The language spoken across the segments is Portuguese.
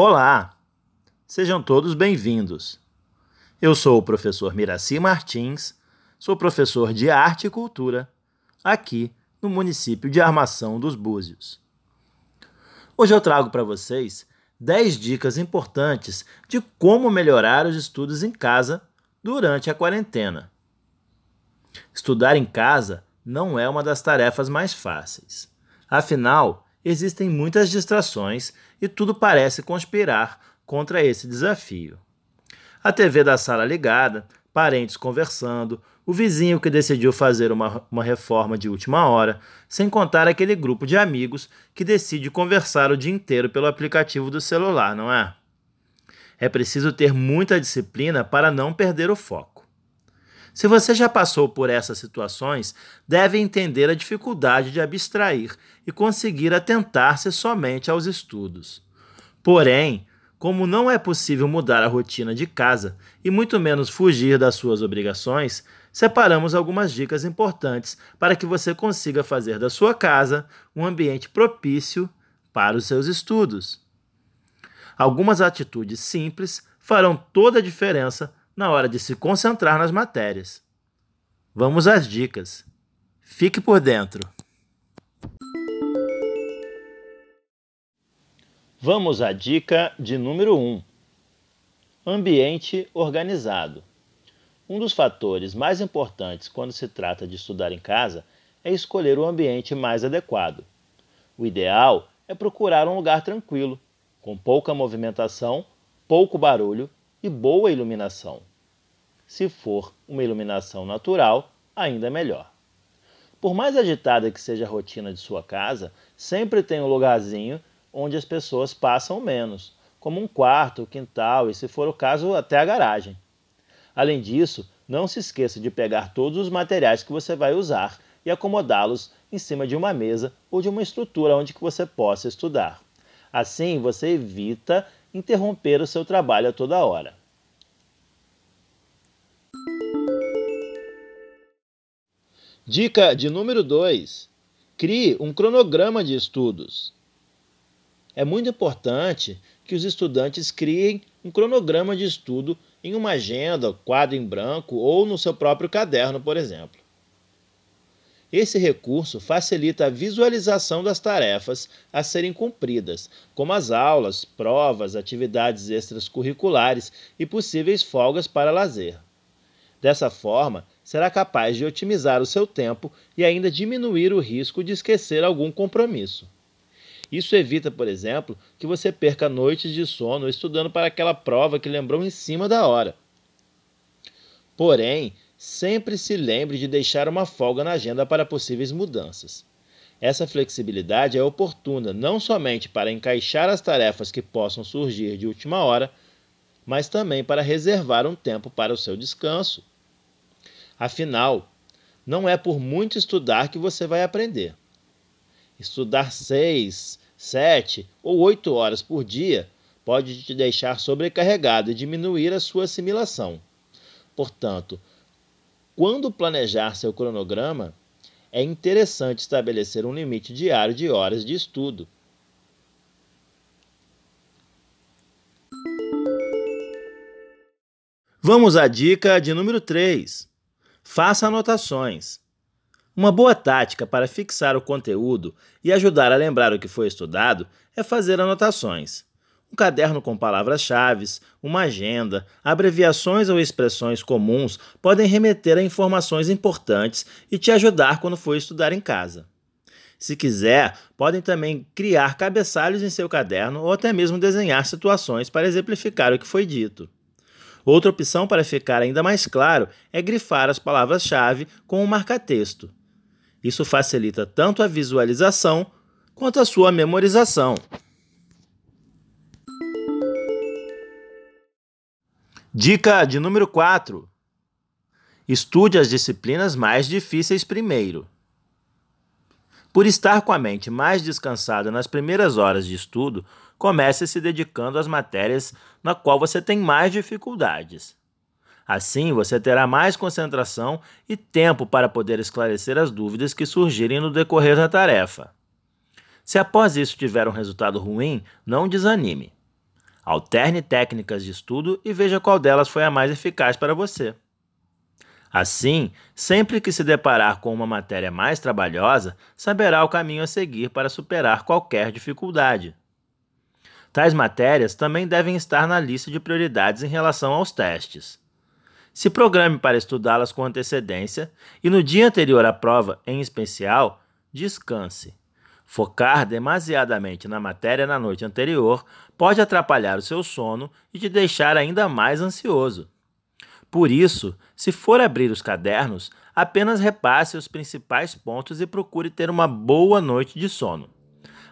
Olá! Sejam todos bem-vindos. Eu sou o professor Miraci Martins, sou professor de Arte e Cultura aqui no município de Armação dos Búzios. Hoje eu trago para vocês 10 dicas importantes de como melhorar os estudos em casa durante a quarentena. Estudar em casa não é uma das tarefas mais fáceis. Afinal, existem muitas distrações e tudo parece conspirar contra esse desafio. A TV da sala ligada, parentes conversando, o vizinho que decidiu fazer uma, uma reforma de última hora, sem contar aquele grupo de amigos que decide conversar o dia inteiro pelo aplicativo do celular, não é? É preciso ter muita disciplina para não perder o foco. Se você já passou por essas situações, deve entender a dificuldade de abstrair e conseguir atentar-se somente aos estudos. Porém, como não é possível mudar a rotina de casa e muito menos fugir das suas obrigações, separamos algumas dicas importantes para que você consiga fazer da sua casa um ambiente propício para os seus estudos. Algumas atitudes simples farão toda a diferença na hora de se concentrar nas matérias. Vamos às dicas. Fique por dentro. Vamos à dica de número 1: um. Ambiente organizado. Um dos fatores mais importantes quando se trata de estudar em casa é escolher o ambiente mais adequado. O ideal é procurar um lugar tranquilo, com pouca movimentação, pouco barulho e boa iluminação. Se for uma iluminação natural, ainda melhor. Por mais agitada que seja a rotina de sua casa, sempre tem um lugarzinho onde as pessoas passam menos, como um quarto, quintal e, se for o caso, até a garagem. Além disso, não se esqueça de pegar todos os materiais que você vai usar e acomodá-los em cima de uma mesa ou de uma estrutura onde que você possa estudar. Assim, você evita interromper o seu trabalho a toda hora. Dica de número 2: crie um cronograma de estudos. É muito importante que os estudantes criem um cronograma de estudo em uma agenda, quadro em branco ou no seu próprio caderno, por exemplo. Esse recurso facilita a visualização das tarefas a serem cumpridas, como as aulas, provas, atividades extracurriculares e possíveis folgas para lazer. Dessa forma, será capaz de otimizar o seu tempo e ainda diminuir o risco de esquecer algum compromisso. Isso evita, por exemplo, que você perca noites de sono estudando para aquela prova que lembrou em cima da hora. Porém, sempre se lembre de deixar uma folga na agenda para possíveis mudanças. Essa flexibilidade é oportuna não somente para encaixar as tarefas que possam surgir de última hora, mas também para reservar um tempo para o seu descanso. Afinal, não é por muito estudar que você vai aprender. Estudar seis, sete ou oito horas por dia pode te deixar sobrecarregado e diminuir a sua assimilação. Portanto, quando planejar seu cronograma, é interessante estabelecer um limite diário de horas de estudo. Vamos à dica de número 3. Faça anotações. Uma boa tática para fixar o conteúdo e ajudar a lembrar o que foi estudado é fazer anotações um caderno com palavras-chave, uma agenda, abreviações ou expressões comuns podem remeter a informações importantes e te ajudar quando for estudar em casa. Se quiser, podem também criar cabeçalhos em seu caderno ou até mesmo desenhar situações para exemplificar o que foi dito. Outra opção para ficar ainda mais claro é grifar as palavras-chave com um marca-texto. Isso facilita tanto a visualização quanto a sua memorização. Dica de número 4. Estude as disciplinas mais difíceis primeiro. Por estar com a mente mais descansada nas primeiras horas de estudo, comece se dedicando às matérias na qual você tem mais dificuldades. Assim, você terá mais concentração e tempo para poder esclarecer as dúvidas que surgirem no decorrer da tarefa. Se após isso tiver um resultado ruim, não desanime. Alterne técnicas de estudo e veja qual delas foi a mais eficaz para você. Assim, sempre que se deparar com uma matéria mais trabalhosa, saberá o caminho a seguir para superar qualquer dificuldade. Tais matérias também devem estar na lista de prioridades em relação aos testes. Se programe para estudá-las com antecedência e no dia anterior à prova, em especial, descanse. Focar demasiadamente na matéria na noite anterior pode atrapalhar o seu sono e te deixar ainda mais ansioso. Por isso, se for abrir os cadernos, apenas repasse os principais pontos e procure ter uma boa noite de sono.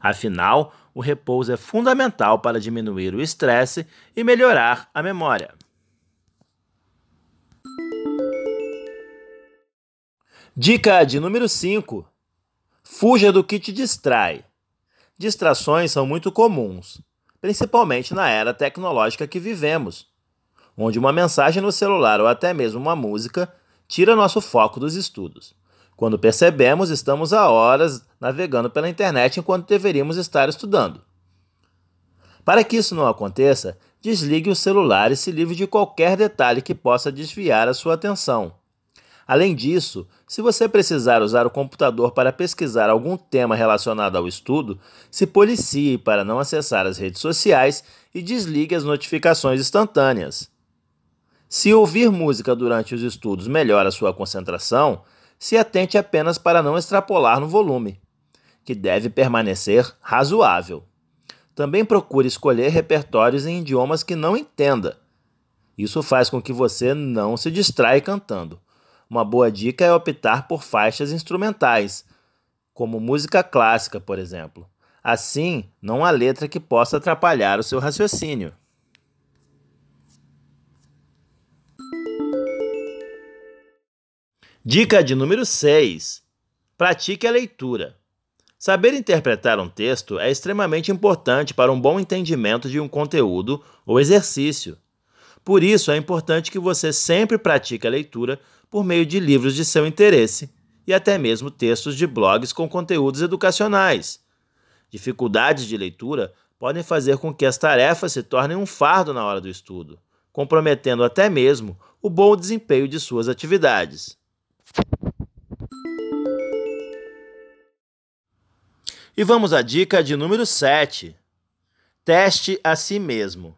Afinal, o repouso é fundamental para diminuir o estresse e melhorar a memória. Dica de número 5: Fuja do que te distrai. Distrações são muito comuns, principalmente na era tecnológica que vivemos onde uma mensagem no celular ou até mesmo uma música tira nosso foco dos estudos. Quando percebemos, estamos há horas navegando pela internet enquanto deveríamos estar estudando. Para que isso não aconteça, desligue o celular e se livre de qualquer detalhe que possa desviar a sua atenção. Além disso, se você precisar usar o computador para pesquisar algum tema relacionado ao estudo, se policie para não acessar as redes sociais e desligue as notificações instantâneas. Se ouvir música durante os estudos melhora sua concentração, se atente apenas para não extrapolar no volume, que deve permanecer razoável. Também procure escolher repertórios em idiomas que não entenda. Isso faz com que você não se distraia cantando. Uma boa dica é optar por faixas instrumentais, como música clássica, por exemplo. Assim, não há letra que possa atrapalhar o seu raciocínio. Dica de número 6: Pratique a leitura. Saber interpretar um texto é extremamente importante para um bom entendimento de um conteúdo ou exercício. Por isso, é importante que você sempre pratique a leitura por meio de livros de seu interesse e até mesmo textos de blogs com conteúdos educacionais. Dificuldades de leitura podem fazer com que as tarefas se tornem um fardo na hora do estudo, comprometendo até mesmo o bom desempenho de suas atividades. E vamos à dica de número 7. Teste a si mesmo.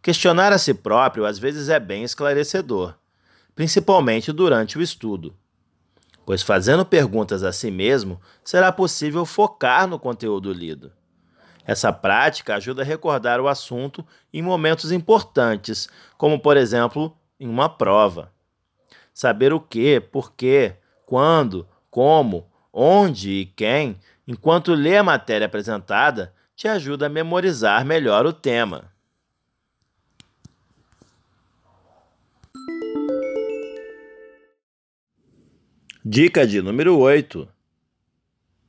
Questionar a si próprio às vezes é bem esclarecedor, principalmente durante o estudo, pois fazendo perguntas a si mesmo será possível focar no conteúdo lido. Essa prática ajuda a recordar o assunto em momentos importantes, como por exemplo em uma prova. Saber o que, por quê, quando, como, onde e quem, enquanto lê a matéria apresentada, te ajuda a memorizar melhor o tema. Dica de número 8.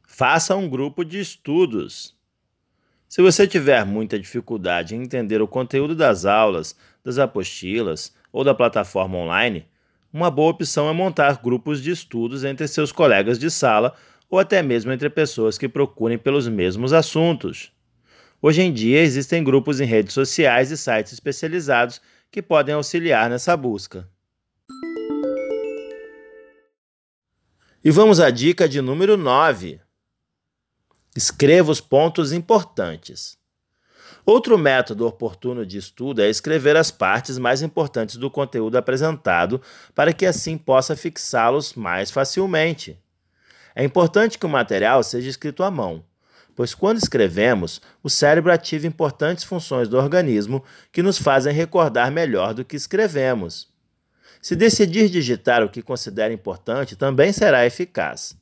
Faça um grupo de estudos. Se você tiver muita dificuldade em entender o conteúdo das aulas, das apostilas ou da plataforma online, uma boa opção é montar grupos de estudos entre seus colegas de sala ou até mesmo entre pessoas que procurem pelos mesmos assuntos. Hoje em dia existem grupos em redes sociais e sites especializados que podem auxiliar nessa busca. E vamos à dica de número 9. Escreva os pontos importantes. Outro método oportuno de estudo é escrever as partes mais importantes do conteúdo apresentado para que assim possa fixá-los mais facilmente. É importante que o material seja escrito à mão, pois quando escrevemos, o cérebro ativa importantes funções do organismo que nos fazem recordar melhor do que escrevemos. Se decidir digitar o que considera importante, também será eficaz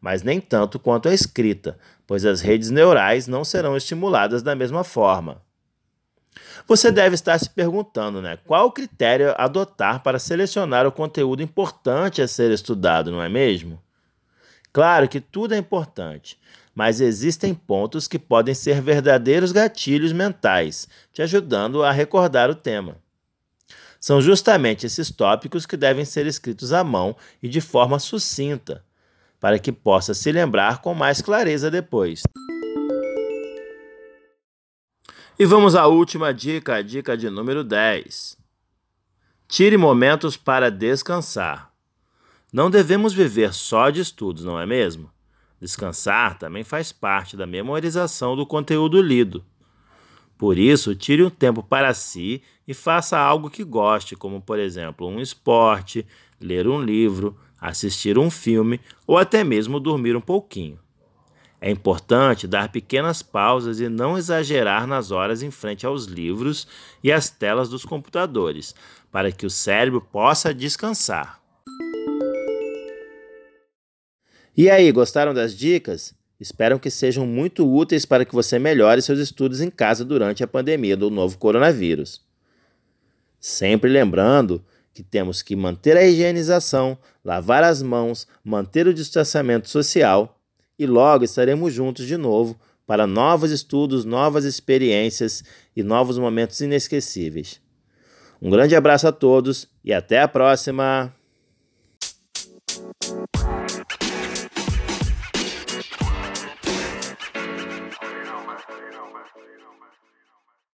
mas nem tanto quanto a escrita, pois as redes neurais não serão estimuladas da mesma forma. Você deve estar se perguntando, né? Qual critério adotar para selecionar o conteúdo importante a ser estudado, não é mesmo? Claro que tudo é importante, mas existem pontos que podem ser verdadeiros gatilhos mentais, te ajudando a recordar o tema. São justamente esses tópicos que devem ser escritos à mão e de forma sucinta, para que possa se lembrar com mais clareza depois. E vamos à última dica, a dica de número 10. Tire momentos para descansar. Não devemos viver só de estudos, não é mesmo? Descansar também faz parte da memorização do conteúdo lido. Por isso, tire um tempo para si e faça algo que goste, como, por exemplo, um esporte, ler um livro, assistir um filme ou até mesmo dormir um pouquinho. É importante dar pequenas pausas e não exagerar nas horas em frente aos livros e às telas dos computadores, para que o cérebro possa descansar. E aí, gostaram das dicas? Espero que sejam muito úteis para que você melhore seus estudos em casa durante a pandemia do novo coronavírus. Sempre lembrando que temos que manter a higienização, lavar as mãos, manter o distanciamento social e logo estaremos juntos de novo para novos estudos, novas experiências e novos momentos inesquecíveis. Um grande abraço a todos e até a próxima!